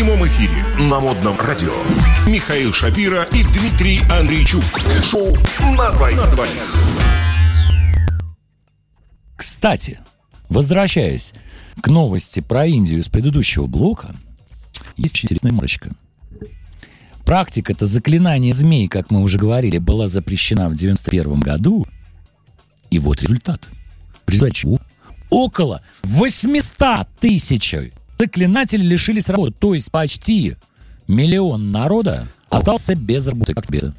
прямом эфире на модном радио Михаил Шапира и Дмитрий Андрейчук. Шоу на двоих. На двоих. Кстати, возвращаясь к новости про Индию с предыдущего блока, есть интересная марочка. Практика-то заклинания змей, как мы уже говорили, была запрещена в 91 году. И вот результат. В результате чего? Около 800 тысяч заклинателей лишились работы. То есть почти миллион народа остался без работы. Как тебе?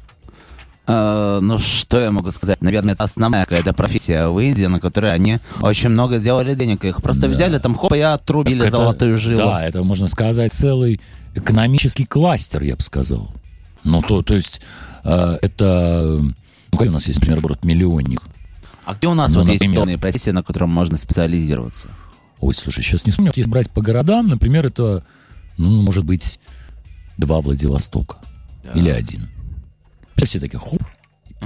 Э, ну, что я могу сказать? Наверное, это основная какая-то профессия в Индии, на которой они очень много сделали денег. Их просто Да. взяли, там, хоп, и отрубили Так это- золотую жилу. Да, это, можно сказать, целый экономический кластер, я бы сказал. Ну, то, то есть, э, это... Ну, какой у нас есть, например, город миллионник? А где у нас Ну, вот есть например. полные профессии, на котором можно специализироваться? Ой, слушай, сейчас не вспомню. Если брать по городам, например, это, ну, может быть, два Владивостока. Или один. Все такие, хоп,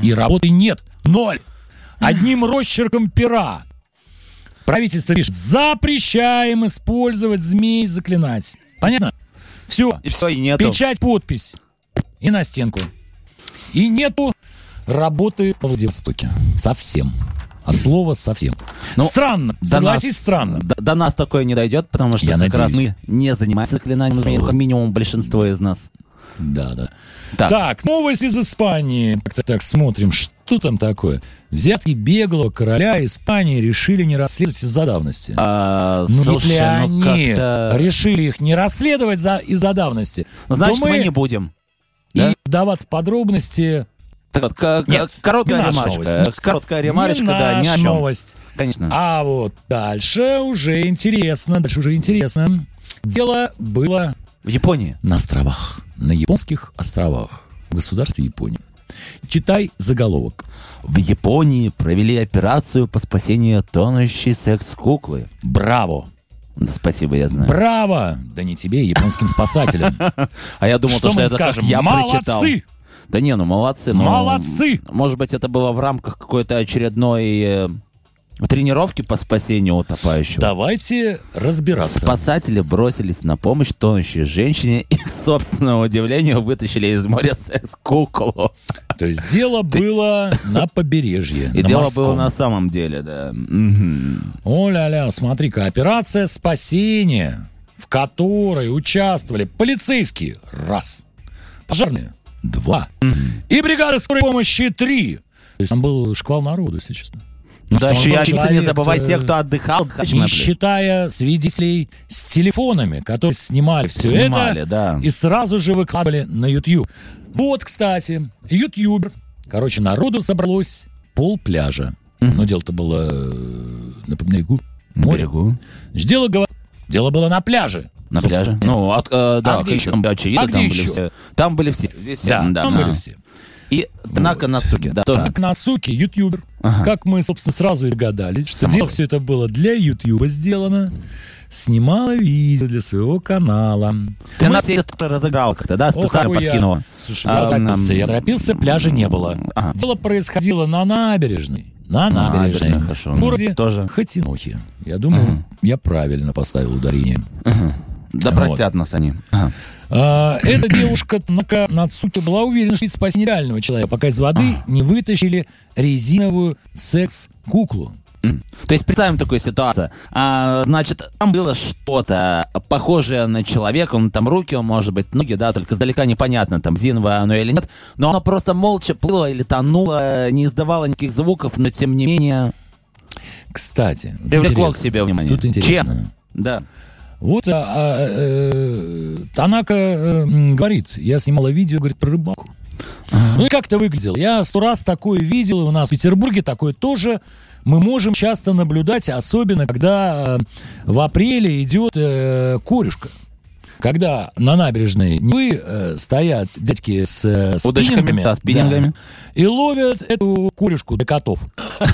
и работы нет. Ноль. Одним росчерком пера. Правительство пишет, запрещаем использовать змей заклинать. Понятно? Все. И все, и нету. Печать, подпись. И на стенку. И нету работы во Владивостоке. Совсем. От слова совсем. Ну, странно. До Согласись, нас- странно. До, до нас такое не дойдет, потому что Я как раз надеюсь. мы не занимаемся заклинанием Слава. как минимум большинство из нас. Да, да. Так. Так, новость из Испании. Так, так, смотрим, что там такое. Взятки беглого короля Испании решили не расследовать из-за давности. А, Ну, слушай, если ну, они решили их не расследовать за, из-за давности, Ну, значит, мы... мы не будем. и да? вдаваться в подробности Так вот, Нет, короткая не ремарочка. новость. Короткая ремарочка, не да, ни о чем. новость. Конечно. А вот дальше уже интересно, дальше уже интересно. Дело было В Японии. на островах, на японских островах, в государстве Японии. Читай заголовок. В Японии провели операцию по спасению тонущей секс-куклы. Браво! Да, спасибо, я знаю. Браво! Да не тебе, японским спасателям. А я думал, Что это как я прочитал. Молодцы! Да не, ну молодцы. но, Молодцы! Может быть, это было в рамках какой-то очередной э, тренировки по спасению утопающего. Давайте разбираться. Спасатели бросились на помощь тонущей женщине и, к собственному удивлению, вытащили из моря секс-куклу. То есть дело было на побережье. И на дело морском. было на самом деле, да. Мгм. О-ля-ля, смотри-ка, операция спасения, в которой участвовали полицейские, раз, пожарные, два, и бригада скорой помощи, три. То есть там был шквал народу, если честно. Ну да, еще я не человек, забывай э, тех, кто отдыхал. Не считая свидетелей с телефонами, которые снимали все Снимали, это да. и сразу же выкладывали на YouTube. Вот, кстати, ютубер. Короче, народу собралось пол пляжа. Но дело-то было э, на берегу. На моря. берегу. Значит, Дело, дело было на пляже. На пляже. Ну, от, э, да, А где еще? там, очевидно, А где там были еще? все. Там были все. Здесь, Да, да, там да. были все. И Танака Нацуки, да. Так, Нацуки, ютубер. Ага. Как мы, собственно, сразу и догадались, что дело все это было для Ютуба сделано. Снимала видео для своего канала. Ты Мы- нас здесь разыграл как-то, да, Ох, специально я- подкинула. Слушай, я А, торопился, нам- я торопился, пляжа не было. Ага. Дело происходило на набережной. На На набережной. набережной, хорошо, В городе тоже. Хатинохи. Я думаю, Ага. я правильно поставил ударение. Да Вот. простят нас они. Ага. А, эта девушка Нака Нацуки была уверена, что это спасение реального человека, пока из воды не вытащили резиновую секс-куклу. То есть представим такую ситуацию. А, значит, там было что-то похожее на человека, он там руки, он, может быть, ноги, да, только издалека непонятно, там, зиновое оно или нет. Но оно просто молча плыло или тонуло, не издавало никаких звуков, но тем не менее Кстати, привлекло к себе внимание. Тут интересно. Чем? Да. Вот а, а, э, Танака э, говорит, я снимала видео, говорит, про рыбалку. Ну и как это выглядело? Я сто раз такое видел, и у нас в Петербурге такое тоже мы можем часто наблюдать, особенно когда э, в апреле идет э, корюшка. Когда на набережной Невы э, стоят дядьки с, э, Удочками, спиннингами, да, спиннингами. и ловят эту корюшку для котов.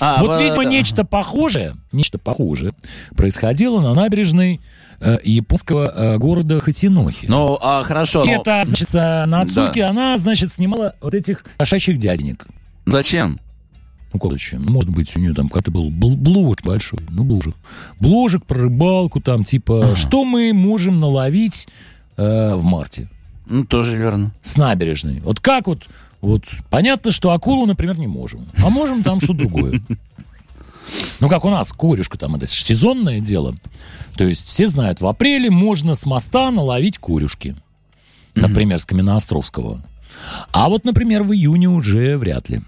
А, Вот, видимо, нечто похожее, нечто похожее происходило на набережной э, японского э, города Хатинохи. Ну, а, хорошо. Это, значит, э, Нацуки, она, значит, снимала вот этих кошачьих дяденек. Зачем? Ну, как зачем? Может быть, у нее там как-то был бл- бложек большой. Ну, бложек. Бложек про рыбалку там, типа, что мы можем наловить э, в марте Ну, тоже верно. с набережной? Вот как вот, вот, понятно, что акулу, например, не можем. А можем там что-то другое. Ну, как у нас, корюшка там, это сезонное дело. То есть все знают, в апреле можно с моста наловить корюшки. Например, с Каменноостровского. А вот, например, в июне уже вряд ли.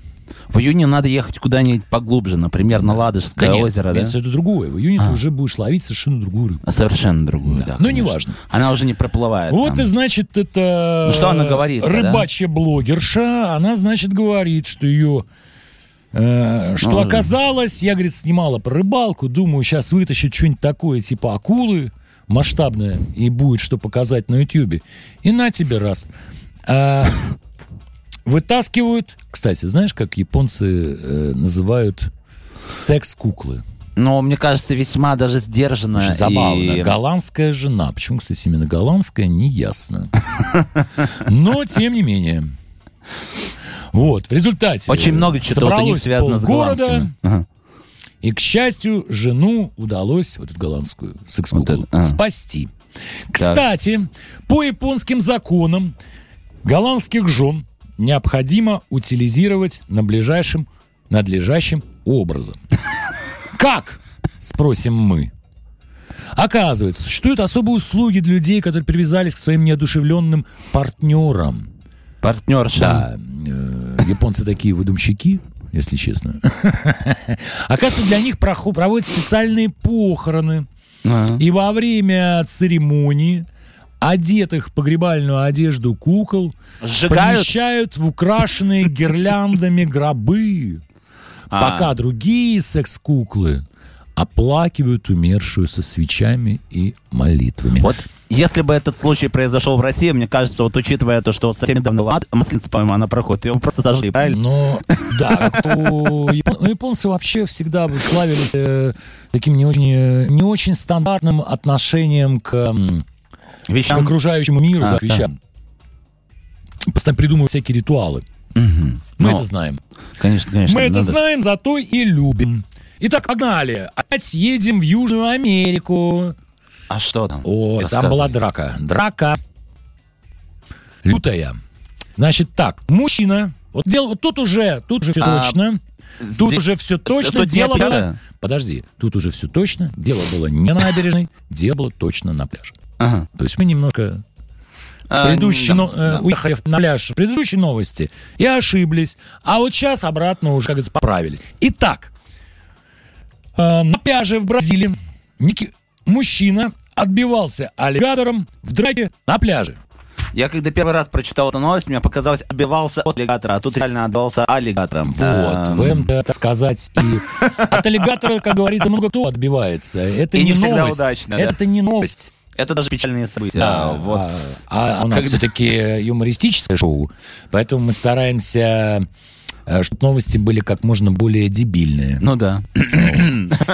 В июне надо ехать куда-нибудь поглубже, например, на Ладожское нет, озеро, да? виду другое. В июне ты уже будешь ловить совершенно другую рыбу. А Совершенно другую, да. Ну, конечно. неважно. Она уже не проплывает. Вот там. и значит, это Ну, что она говорит-то, да? рыбачья блогерша, она, значит, говорит, что ее э, что Ну, оказалось, я, говорит, снимала про рыбалку, думаю, сейчас вытащит что-нибудь такое, типа акулы, масштабное, и будет что показать на Ютьюбе. И на тебе раз. А, вытаскивают, кстати, знаешь, как японцы э, называют секс-куклы? Но мне кажется, весьма даже сдержанно. Очень забавно. и- Голландская жена. Почему, кстати, именно голландская, не ясно. Но, тем не менее. Вот, в результате... Очень много чего у них связано с. Ага. и, к счастью, жену удалось, вот эту голландскую секс-куклу, Вот это, спасти. Кстати, по японским законам голландских жен необходимо утилизировать на ближайшем, надлежащим образом. Как? Спросим мы. Оказывается, существуют особые услуги для людей, которые привязались к своим неодушевленным партнерам. Партнерша. Да, э, японцы такие выдумщики, если честно. Оказывается, для них прохо- проводят специальные похороны. Ага. И во время церемонии одетых в погребальную одежду кукол Сжигают? помещают в украшенные гирляндами гробы. А. Пока другие секс-куклы оплакивают умершую со свечами и молитвами. Вот если бы этот случай произошел в России, мне кажется, вот учитывая то, что вот совсем недавно Лад- Масленица, по-моему, она проходит, его просто сожгли, правильно? Но, да, ну, японцы вообще всегда славились э, таким не очень, не очень стандартным отношением к, м, к Вещам. окружающему миру, А, да, к вещам. Постоянно придумывают всякие ритуалы. Мгм. Мы Ну, это знаем. Конечно, конечно. Мы это надо- знаем, зато и любим. Итак, погнали. Опять едем в Южную Америку. А что там? О, там была драка. Драка. Лютая. Значит так, мужчина. Вот дело, вот тут уже, тут уже все А, точно. Тут Здесь- уже все точно. Тут дело было... Подожди, тут уже все точно. Дело было не на набережной, дело было точно на пляже. Ага. То есть мы немножко А, предыдущие, да, но- э, да. уехали на пляж предыдущие новости и ошиблись. А вот сейчас обратно уже, как говорится, поправились. Итак, э, на пляже в Бразилии некий мужчина отбивался аллигатором в драке на пляже. Я когда первый раз прочитал эту новость, мне показалось, отбивался от аллигатора, а тут реально отбивался аллигатором. Вот, Эм, в м так сказать, и от аллигатора, как говорится, много кто отбивается. Это И не, не всегда новость. удачно, да. Это не новость. Это даже печальные события. Да, вот. а, а у нас Когда- все-таки юмористическое шоу, поэтому мы стараемся, э, чтобы новости были как можно более дебильные. Ну да.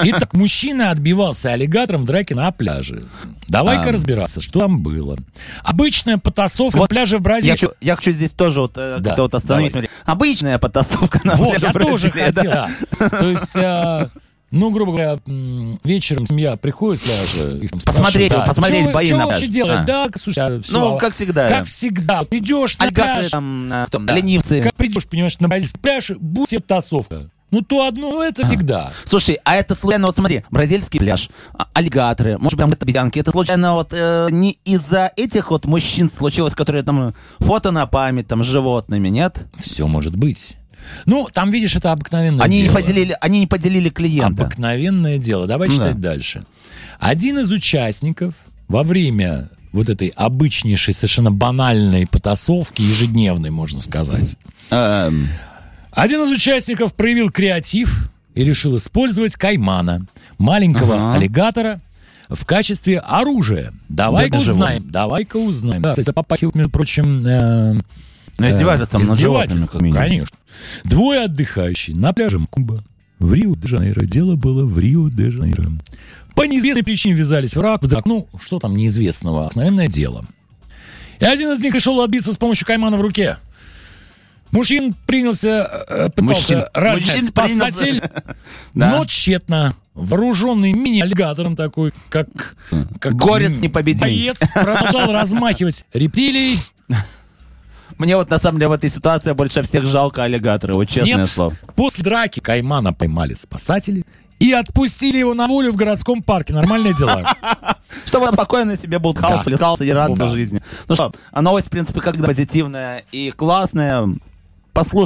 Итак, мужчина отбивался аллигатором в драке на пляже. Давай-ка А. разбираться, что там было. Обычная потасовка на Вот пляже в Бразилии. Я хочу, я хочу здесь тоже вот, э, Да, как-то вот остановить. давай. Обычная потасовка на Вот, пляже я тоже Бразилии, да. хотел. да. То есть, а, ну, грубо говоря, вечером семья приходит с пляжа. их там Посмотреть, спрашивают, посмотреть «Чё вы- бои на вообще пляже». делать? А. Да, слушай, а, всё, Ну, как всегда. Как всегда. Вот Идешь на пляж, там, э, кто там, ленивцы. как придешь, понимаешь, на бразильский пляж, будь тебе тусовка. Ну, то одно, ну, это всегда. Слушай, а это случайно, вот смотри, бразильский пляж, а, аллигаторы, может быть, там это обезьянки, это случайно вот э, не из-за этих вот мужчин случилось, которые там фото на память там с животными, нет? Все может быть. Ну, там, видишь, это обыкновенное Они не дело. поделили, они не поделили клиента. Обыкновенное дело. Давай Ну читать да. дальше. Один из участников во время вот этой обычнейшей, совершенно банальной потасовки, ежедневной, можно сказать, Эм, один из участников проявил креатив и решил использовать каймана, маленького Ага. аллигатора, в качестве оружия. Давай-ка Да, на узнаем, давай-ка узнаем. Да, кстати, попахивает, между прочим, э, ну, издевательством над животными, Издевательство, как минимум. конечно. Двое отдыхающие на пляже Куба в Рио-де-Жанейро. Дело было в Рио-де-Жанейро. По неизвестной причине ввязались в рак, в драк. Ну, что там неизвестного? Обыкновенное дело. И один из них решил отбиться с помощью каймана в руке. Мужчин принялся, э, пытался мужчин спасатель, но тщетно. Вооруженный мини-аллигатором такой, как... как Горец непобедимый. Боец продолжал размахивать рептилией. Мне вот на самом деле в этой ситуации больше всех жалко аллигатора, вот честное Нет, слово. после драки Каймана поймали спасатели и отпустили его на волю в городском парке. Нормальные дела. Чтобы он спокойно себе был хаос, Да. летался и рад Да. жизни. Ну что, а новость, в принципе, как позитивная и классная. Послушай.